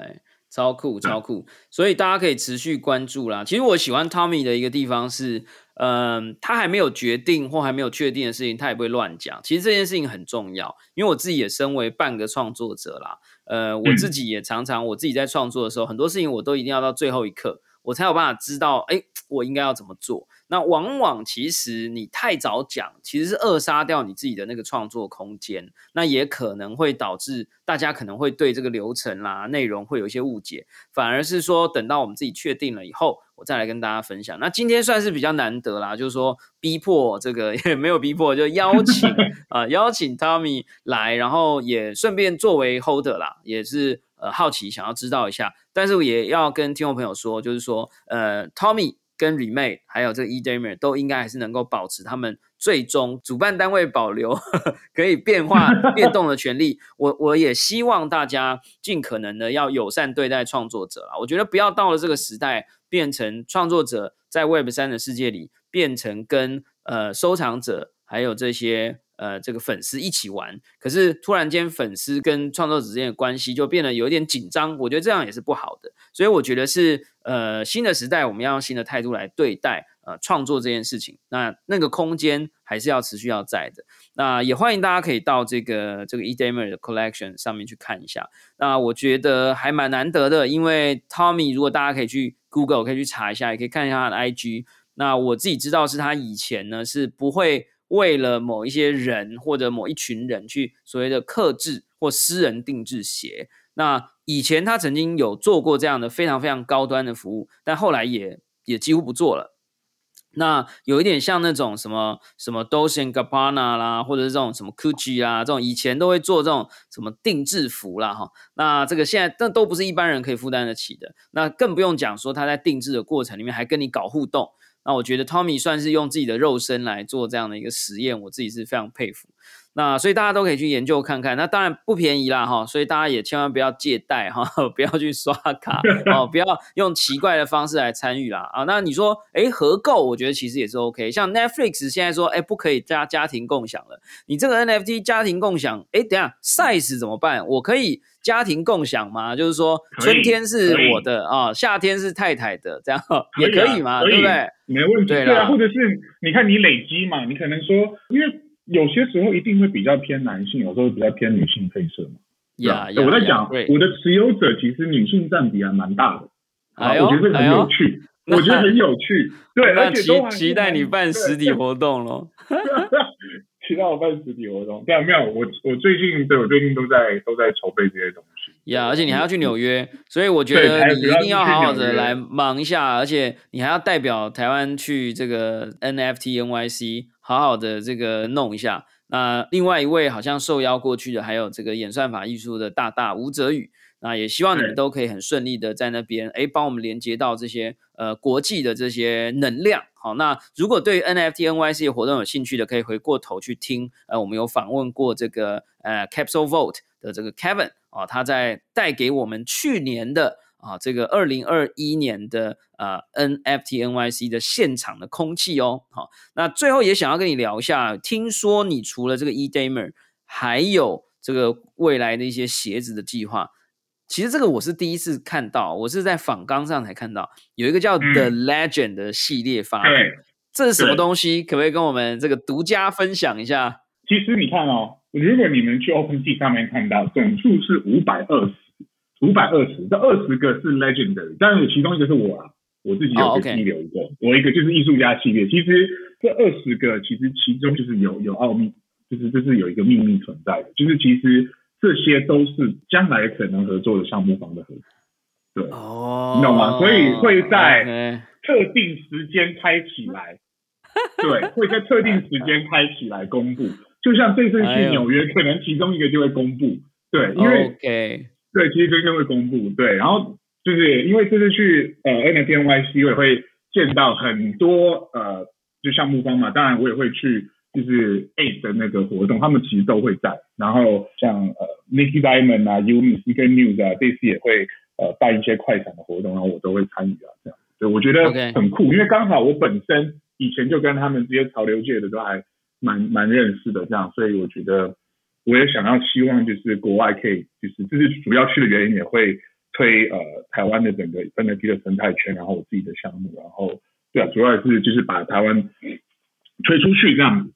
Speaker 3: 超酷超酷，所以大家可以持续关注啦。其实我喜欢 Tommy 的一个地方是，嗯、他还没有决定或还没有确定的事情，他也不会乱讲。其实这件事情很重要，因为我自己也身为半个创作者啦，呃，我自己也常常我自己在创作的时候，很多事情我都一定要到最后一刻，我才有办法知道，哎，我应该要怎么做。那往往其实你太早讲，其实是扼杀掉你自己的那个创作空间，那也可能会导致大家可能会对这个流程啦、内容会有一些误解，反而是说等到我们自己确定了以后，我再来跟大家分享。那今天算是比较难得啦，就是说逼迫这个也 没有逼迫，就邀请啊、邀请 Tommy 来，然后也顺便作为 holder 啦，也是呃好奇想要知道一下，但是我也要跟听众朋友说，就是说呃 Tommy。跟 Remake 还有这个 eDamer 都应该还是能够保持他们最终主办单位保留 可以变化 变动的权利。我我也希望大家尽可能的要友善对待创作者啦。我觉得不要到了这个时代，变成创作者在 Web 三的世界里变成跟呃收藏者还有这些呃这个粉丝一起玩，可是突然间粉丝跟创作者之间的关系就变得有一点紧张，我觉得这样也是不好的。所以我觉得是呃新的时代，我们要用新的态度来对待呃创作这件事情。那那个空间还是要持续要在的。那也欢迎大家可以到这个这个 eDamer 的 Collection 上面去看一下。那我觉得还蛮难得的，因为 Tommy 如果大家可以去 Google 可以去查一下，也可以看一下他的 IG。那我自己知道是他以前呢是不会为了某一些人或者某一群人去所谓的克制或私人定制鞋。那以前他曾经有做过这样的非常非常高端的服务，但后来也也几乎不做了。那有一点像那种什么什么 Dolce Gabbana 啦，或者是这种什么 Gucci 啦，这种以前都会做这种什么定制服啦，哈。那这个现在这都不是一般人可以负担得起的。那更不用讲说他在定制的过程里面还跟你搞互动。那我觉得 Tommy 算是用自己的肉身来做这样的一个实验，我自己是非常佩服。那所以大家都可以去研究看看，那当然不便宜啦哈，所以大家也千万不要借贷哈，不要去刷卡 哦，不要用奇怪的方式来参与啦啊。那你说，哎，合购我觉得其实也是 OK，像 Netflix 现在说，哎，不可以加家庭共享了，你这个 NFT 家庭共享，哎，等下 size 怎么办？我可以家庭共享吗？就是说春天是我的啊，夏天是太太的，这样也
Speaker 2: 可以
Speaker 3: 嘛，
Speaker 2: 以
Speaker 3: 对不对？
Speaker 2: 没问题，
Speaker 3: 对
Speaker 2: 对啊，或者是你看你累积嘛，你可能说，因为有些时候一定会比较偏男性，有时候比较偏女性配色嘛。
Speaker 3: 呀
Speaker 2: 我在讲
Speaker 3: 对，
Speaker 2: 我的持有者其实女性占比还蛮大的，啊我觉得这个很有趣，
Speaker 3: 那
Speaker 2: 我觉得很有趣，对，
Speaker 3: 那期
Speaker 2: 而且都
Speaker 3: 期待你办实体活动咯。
Speaker 2: 期待我办实体活动，对啊，没有，我我最近对我最近都在都在筹备这些东西。
Speaker 3: 呀而且你还要去纽约，所以我觉得你一定要好好的来忙一下，而且你还要代表台湾去这个 NFT NYC 好好的这个弄一下。那另外一位好像受邀过去的，还有这个演算法艺术的大大吴泽宇。那也希望你们都可以很顺利的在那边，哎，帮我们连接到这些呃国际的这些能量。好，那如果对 NFT NYC 的活动有兴趣的，可以回过头去听，呃，我们有访问过这个呃 Capsule Vote 的这个 Kevin 啊、他在带给我们去年的啊这个二零二一年的呃 NFT NYC 的现场的空气哦。好，那最后也想要跟你聊一下，听说你除了这个 eDamer，还有这个未来的一些鞋子的计划。其实这个我是第一次看到，我是在访纲上才看到有一个叫
Speaker 2: 嗯
Speaker 3: The Legend 的系列发布。
Speaker 2: 对
Speaker 3: 这是什么
Speaker 2: 对
Speaker 3: 东西？可不可以跟我们这个独家分享一下？
Speaker 2: 其实你看哦，如果你们去 OpenSea 上面看到总数是五百二十，五百二十，这二十个是 Legendary，但是其中一个是我啊，我自己有
Speaker 3: 哦
Speaker 2: 个激流一个，我一个就是艺术家系列。其实这二十个其实其中就是有有奥秘，就是就是有一个秘密存在的，就是其实这些都是将来可能合作的项目方的合作。对，
Speaker 3: 哦，
Speaker 2: 你懂吗？所以会在特定时间开起来，对，会在特定时间开起来公布。就像这次去纽约，可能其中一个就会公布，对，因为
Speaker 3: OK，
Speaker 2: 对，其实真正会公布，对，然后就是因为这次去呃 NFT NYC 我也会见到很多呃就项目方嘛，当然我也会去就是 A 的那个活动，他们其实都会在，然后像呃 Nicky Diamond 啊、Umi、CK News 啊，这次也会呃办一些快闪的活动，然后我都会参与啊，这样，对，我觉得很酷因为刚好我本身以前就跟他们这些潮流界的都还蛮蛮认识的，这样，所以我觉得我也想要希望就是国外可以，就是这是主要去的原因，也会推呃台湾的整个 NFT 的生态圈，然后我自己的项目，然后对啊，主要是就是把台湾推出去这样子。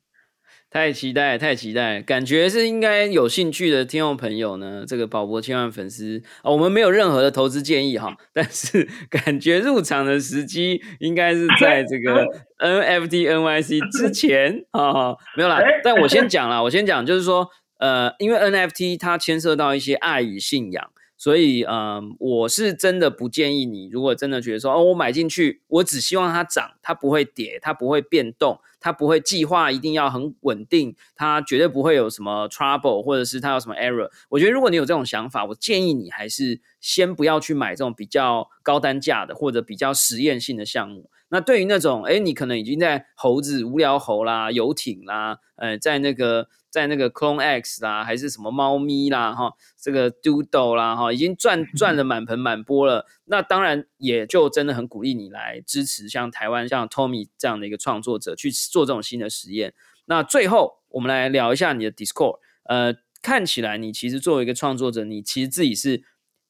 Speaker 3: 太期待，太期待，感觉是应该有兴趣的听众朋友呢。这个宝博千万粉丝、哦，我们没有任何的投资建议哈，但是 感觉入场的时机应该是在这个 NFT NYC 之前啊、没有啦。但我先讲啦，我先讲，就是说，呃，因为 NFT 它牵涉到一些爱与信仰。所以，嗯，我是真的不建议你，如果真的觉得说，哦，我买进去，我只希望它涨，它不会跌，它不会变动，它不会计划一定要很稳定，它绝对不会有什么 trouble，或者是它有什么 error。我觉得如果你有这种想法，我建议你还是先不要去买这种比较高单价的或者比较实验性的项目。那对于那种，哎，你可能已经在猴子、无聊猴啦、游艇啦，呃，在那个在那个 Clone X 啦，还是什么猫咪啦，哈，这个 Doodle 啦，哈，已经赚赚了满盆满钵了。那当然也就真的很鼓励你来支持像台湾像 Tommy 这样的一个创作者去做这种新的实验。那最后我们来聊一下你的 Discord，呃，看起来你其实作为一个创作者，你其实自己是，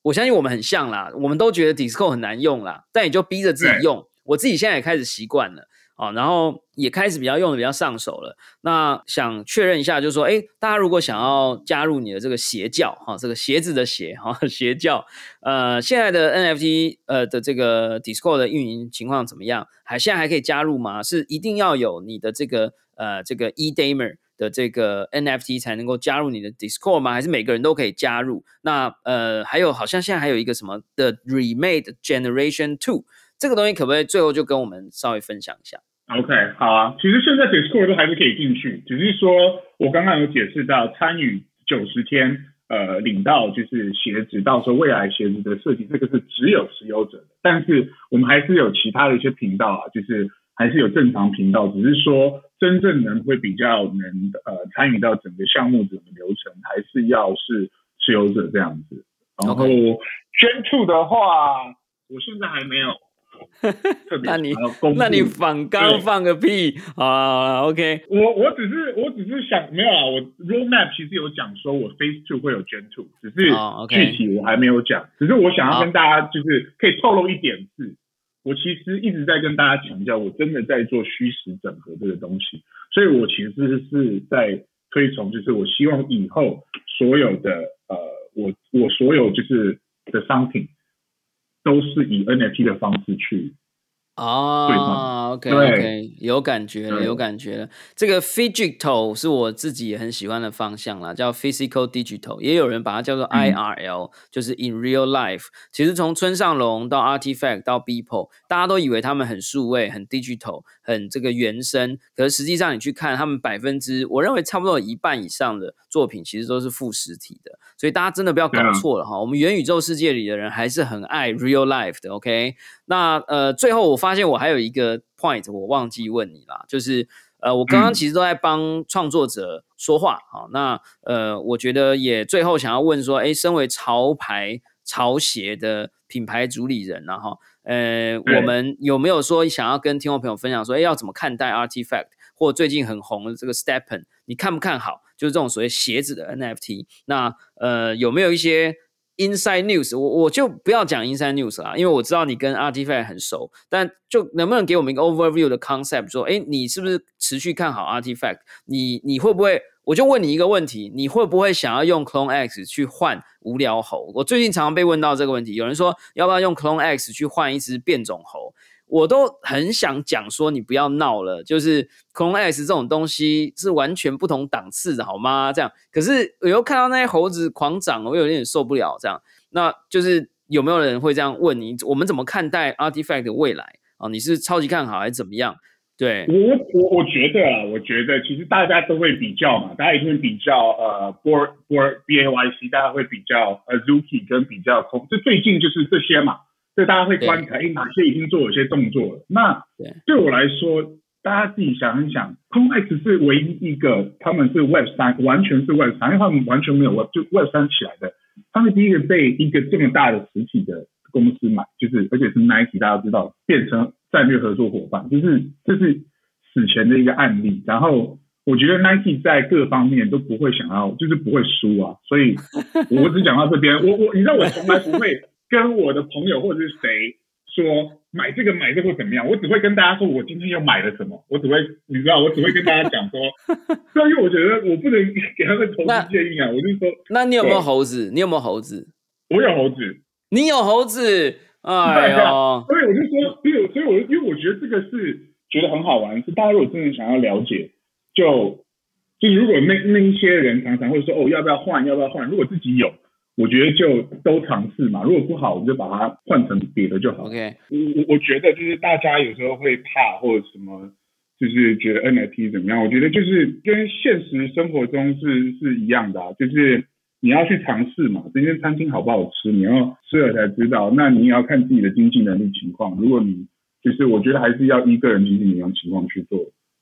Speaker 3: 我相信我们很像啦，我们都觉得 Discord 很难用啦，但也就逼着自己用。我自己现在也开始习惯了啊，然后也开始比较用的比较上手了。那想确认一下，就是说，哎，大家如果想要加入你的这个邪教哈，这个鞋子的鞋哈，邪教，呃，现在的 NFT 呃的这个 Discord 的运营情况怎么样？还现在还可以加入吗？是一定要有你的这个呃这个 eDamer 的这个 NFT 才能够加入你的 Discord 吗？还是每个人都可以加入？那呃，还有好像现在还有一个什么的 Remade Generation Two。这个东西可不可以最后就跟我们稍微分享一下
Speaker 2: ？OK，好啊，其实现在 Discord 都还是可以进去，只是说我刚刚有解释到参与九十天，呃，领到就是鞋子，到时候未来鞋子的设计，这个是只有持有者的，但是我们还是有其他的一些频道啊，就是还是有正常频道，只是说真正能会比较能呃参与到整个项目整个流程，还是要是持有者这样子。然后 Gen Two 的话，我现在还没有。特别
Speaker 3: 那你那你反刚放个屁好啦好啦，OK，
Speaker 2: 我我只是我只是想没有啊，我 roadmap 其实有讲说我 phase two 会有 gen two，只是具体我还没有讲，只是我想要跟大家就是可以透露一点是，我其实一直在跟大家强调，我真的在做虚实整合这个东西，所以我其实是在推崇，就是我希望以后所有的呃，我我所有就是的商品都是以 NFT 的方式去
Speaker 3: 哦，OK OK，有感觉了，有感觉了。这个 Digital 是我自己也很喜欢的方向啦，叫 Physical Digital，也有人把它叫做
Speaker 2: 嗯
Speaker 3: IRL，、就是 In Real Life。其实从村上隆到 Artifact 到 Beeple，大家都以为他们很数位、很 digital、很这个原生，可是实际上你去看他们百分之，我认为差不多有一半以上的作品其实都是副实体的，所以大家真的不要搞错了哈。我们元宇宙世界里的人还是很爱 Real Life 的，OK？那呃，最后我发现我还有一个 point 我忘记问你啦，就是呃，我刚刚
Speaker 2: 嗯。
Speaker 3: 其实都在帮创作者说话，好、那呃，我觉得也最后想要问说，诶，身为潮牌潮鞋的品牌主理人然后呃，我们有没有说想要跟听众朋友分享说，诶，要怎么看待 Artifact 或最近很红的这个 Stepen，你看不看好？就是这种所谓鞋子的 NFT，那呃，有没有一些 inside news，我我就不要讲 inside news 啦，因为我知道你跟 Artifact 很熟，但就能不能给我们一个 overview 的 concept，说，哎，你是不是持续看好 Artifact？你你会不会？我就问你一个问题，你会不会想要用 Clone X 去换无聊猴？我最近常常被问到这个问题，有人说要不要用 Clone X 去换一只变种猴？我都很想讲说，你不要闹了，就是 Clone X 这种东西是完全不同档次的，好吗？这样，可是我又看到那些猴子狂涨，我有点受不了。这样，那就是有没有人会这样问你？我们怎么看待 Artifact 的未来啊？你是超级看好还是怎么样？对
Speaker 2: 我我我觉得啊，我觉得其实大家都会比较嘛，大家一定会比较呃 b o r b o r b a y c，大家会比较呃，zuki 跟比较空，就最近就是这些嘛，所以大家会观察，哎，哪些已经做有些动作了。那对我来说，大家自己想一想空 X 是唯一一个他们是 Web 三，完全是 Web 三，因为他们完全没有 Web 就 Web 三起来的，他们第一个被一个这么大的实体的公司买，就是而且是 Nike，大家知道变成。战略合作伙伴，就是这是此前的一个案例。然后我觉得 Nike 在各方面都不会想要，就是不会输啊。所以我只讲到这边。我我你知道我从来不会跟我的朋友或者是谁说买这个买这个怎么样，我只会跟大家说我今天又买了什么。我只会你知道，我只会跟大家讲说，因为我觉得我不能给他们投资建议啊。我就说，
Speaker 3: 那你有没有猴子？你有没有猴子？
Speaker 2: 我有猴子。
Speaker 3: 你有猴子？哎呀，
Speaker 2: 所以我就说，所以所以我因为我觉得这个是觉得很好玩，是大家如果真的想要了解，就就如果那那一些人常常会说哦要不要换要不要换，如果自己有，我觉得就都尝试嘛，如果不好我们就把它换成别的就好。
Speaker 3: OK，
Speaker 2: 我我我觉得就是大家有时候会怕或者什么，就是觉得 NFT 怎么样，我觉得就是跟现实生活中是是一样的，啊就是。你要去尝试嘛？这间餐厅好不好吃？你要吃了才知道。那你也要看自己的经济能力情况。如果你就是我觉得还是要依个人经济能力情况去做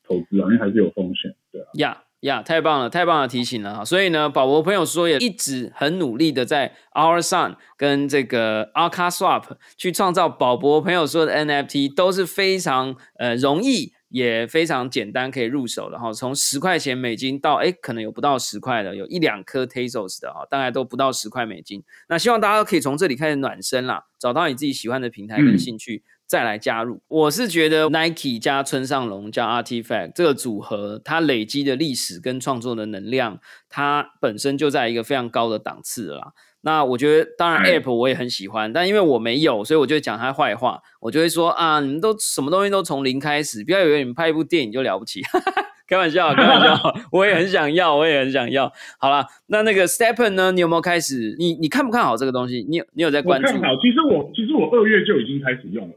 Speaker 2: 投资啊，因为还是有风险，对啊。
Speaker 3: 呀呀，太棒了，太棒的提醒了哈。所以呢，宝博朋友说也一直很努力的在 Our Sun 跟这个 Arca Swap 去创造宝博朋友说的 NFT，都是非常呃容易。也非常简单，可以入手的哈。从十块钱美金到哎，可能有不到十块的，有一两颗 Tezos 的哈，大概都不到十块美金。那希望大家可以从这里开始暖身啦，找到你自己喜欢的平台跟兴趣，再来加入。我是觉得 Nike 加村上隆加 Artifact 这个组合，它累积的历史跟创作的能量，它本身就在一个非常高的档次了。那我觉得，当然，App 我也很喜欢，但因为我没有，所以我就讲他坏话。我就会说啊，你们都什么东西都从零开始，不要以为你们拍一部电影就了不起，开玩笑，开玩笑。我也很想要，我也很想要。好了，那那个 Stepen 呢？你有没有开始？你你看不看好这个东西？你有你有在关注？
Speaker 2: 看好。其实我其实我二月就已经开始用了。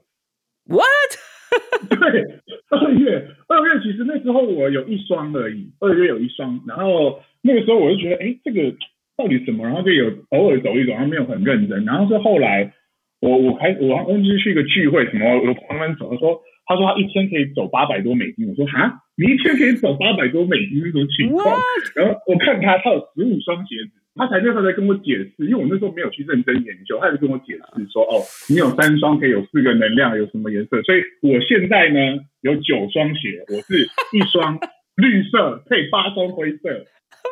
Speaker 3: What？
Speaker 2: 对，二月二月其实那时候我有一双而已，二月有一双，然后那个时候我就觉得，哎，这个。到底什么？然后就有偶尔走一走，然后没有很认真。然后是后来，我我开我我就是去一个聚会，什么我朋友们走，他说他说他一天可以走八百多美金。我说哈，你一天可以走八百多美金那种情况。然后我看他他有十五双鞋子，他才那时候在跟我解释，因为我那时候没有去认真研究，他就跟我解释说 哦，你有三双可以有四个能量，有什么颜色？所以我现在呢有九双鞋，我是一双绿色配八双灰色。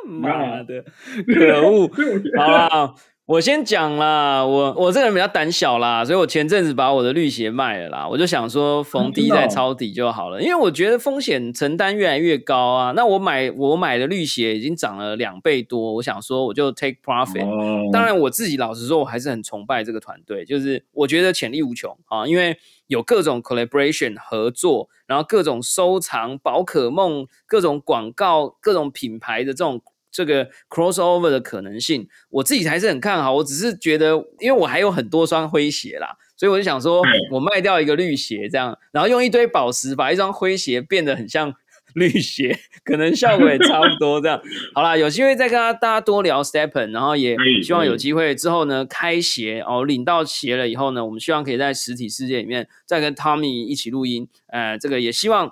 Speaker 3: 妈的，可恶！好了，我先讲啦，我我这个人比较胆小啦，所以我前阵子把我的绿鞋卖了啦。我就想说逢低再抄底就好了，因为我觉得风险承担越来越高啊。那我买我买的绿鞋已经涨了两倍多，我想说我就 take profit。当然我自己老实说，我还是很崇拜这个团队，就是我觉得潜力无穷啊，因为。有各种 collaboration 合作，然后各种收藏宝可梦、各种广告、各种品牌的这种这个 crossover 的可能性，我自己还是很看好。我只是觉得，因为我还有很多双灰鞋啦，所以我就想说，我卖掉一个绿鞋，这样，然后用一堆宝石把一双灰鞋变得很像。绿鞋可能效果也差不多，这样好啦，有机会再跟大家多聊 Stepen，然后也希望有机会之后呢，开鞋哦，领到鞋了以后呢，我们希望可以在实体世界里面再跟 Tommy 一起录音，呃，这个也希望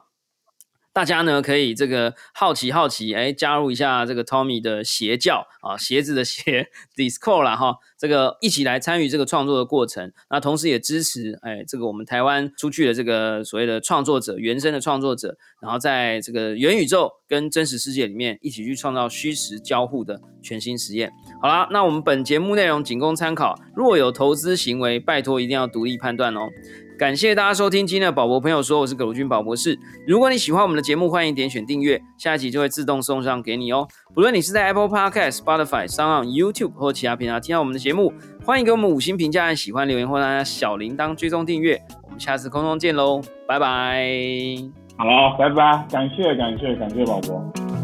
Speaker 3: 大家呢可以这个好奇好奇，哎，加入一下这个 Tommy 的邪教啊，鞋子的鞋 Discord 啦哈，这个一起来参与这个创作的过程。那同时也支持哎，这个我们台湾出去的这个所谓的创作者，原生的创作者，然后在这个元宇宙跟真实世界里面一起去创造虚实交互的全新实验。好啦，那我们本节目内容仅供参考，若有投资行为，拜托一定要独立判断哦。感谢大家收听今天的宝博朋友说，我是葛如君宝博士。如果你喜欢我们的节目，欢迎点选订阅，下一集就会自动送上给你哦。不论你是在 Apple Podcast、Spotify、s o u n YouTube 或其他平台听到我们的节目，欢迎给我们五星评价、喜欢留言或大家小铃铛追踪订阅。我们下次空中见喽，拜拜。
Speaker 2: 好，拜拜，感谢感谢感谢宝博。